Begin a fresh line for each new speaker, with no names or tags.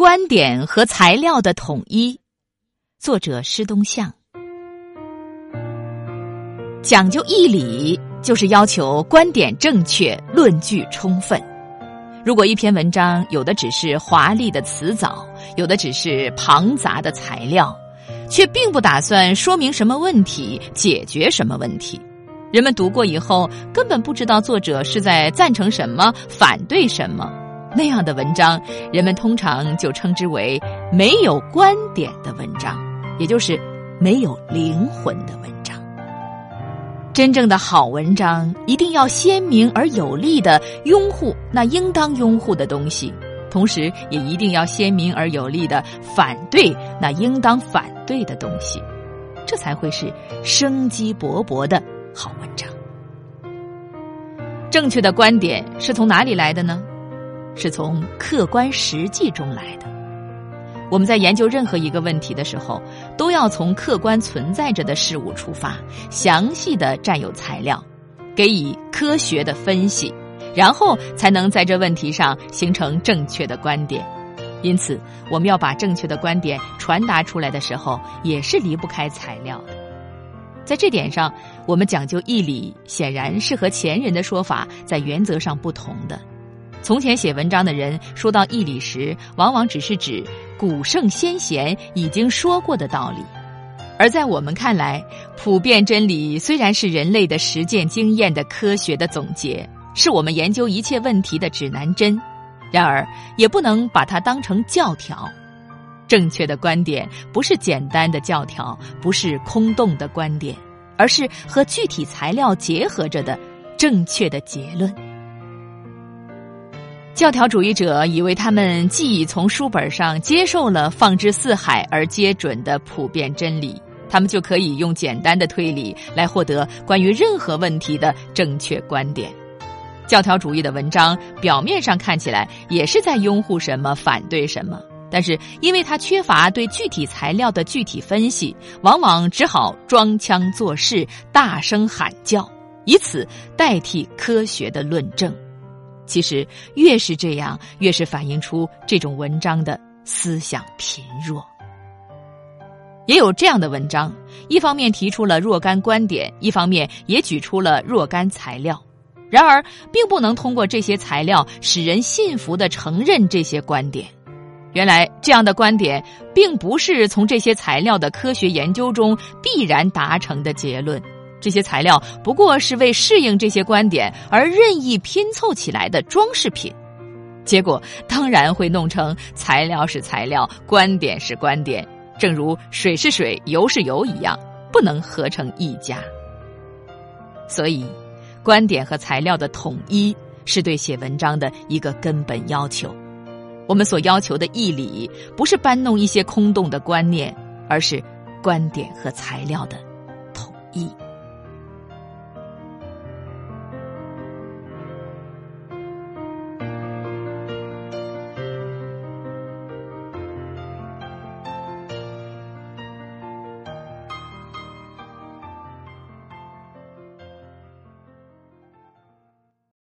观点和材料的统一，作者施东向。讲究义理，就是要求观点正确、论据充分。如果一篇文章有的只是华丽的词藻，有的只是庞杂的材料，却并不打算说明什么问题、解决什么问题，人们读过以后根本不知道作者是在赞成什么、反对什么。那样的文章，人们通常就称之为没有观点的文章，也就是没有灵魂的文章。真正的好文章，一定要鲜明而有力的拥护那应当拥护的东西，同时也一定要鲜明而有力的反对那应当反对的东西，这才会是生机勃勃的好文章。正确的观点是从哪里来的呢？是从客观实际中来的。我们在研究任何一个问题的时候，都要从客观存在着的事物出发，详细的占有材料，给予科学的分析，然后才能在这问题上形成正确的观点。因此，我们要把正确的观点传达出来的时候，也是离不开材料的。在这点上，我们讲究义理，显然是和前人的说法在原则上不同的。从前写文章的人说到义理时，往往只是指古圣先贤已经说过的道理；而在我们看来，普遍真理虽然是人类的实践经验的科学的总结，是我们研究一切问题的指南针，然而也不能把它当成教条。正确的观点不是简单的教条，不是空洞的观点，而是和具体材料结合着的正确的结论。教条主义者以为他们既已从书本上接受了放之四海而皆准的普遍真理，他们就可以用简单的推理来获得关于任何问题的正确观点。教条主义的文章表面上看起来也是在拥护什么、反对什么，但是因为它缺乏对具体材料的具体分析，往往只好装腔作势、大声喊叫，以此代替科学的论证。其实越是这样，越是反映出这种文章的思想贫弱。也有这样的文章，一方面提出了若干观点，一方面也举出了若干材料，然而并不能通过这些材料使人信服的承认这些观点。原来这样的观点，并不是从这些材料的科学研究中必然达成的结论。这些材料不过是为适应这些观点而任意拼凑起来的装饰品，结果当然会弄成材料是材料，观点是观点，正如水是水，油是油一样，不能合成一家。所以，观点和材料的统一是对写文章的一个根本要求。我们所要求的义理，不是搬弄一些空洞的观念，而是观点和材料的统一。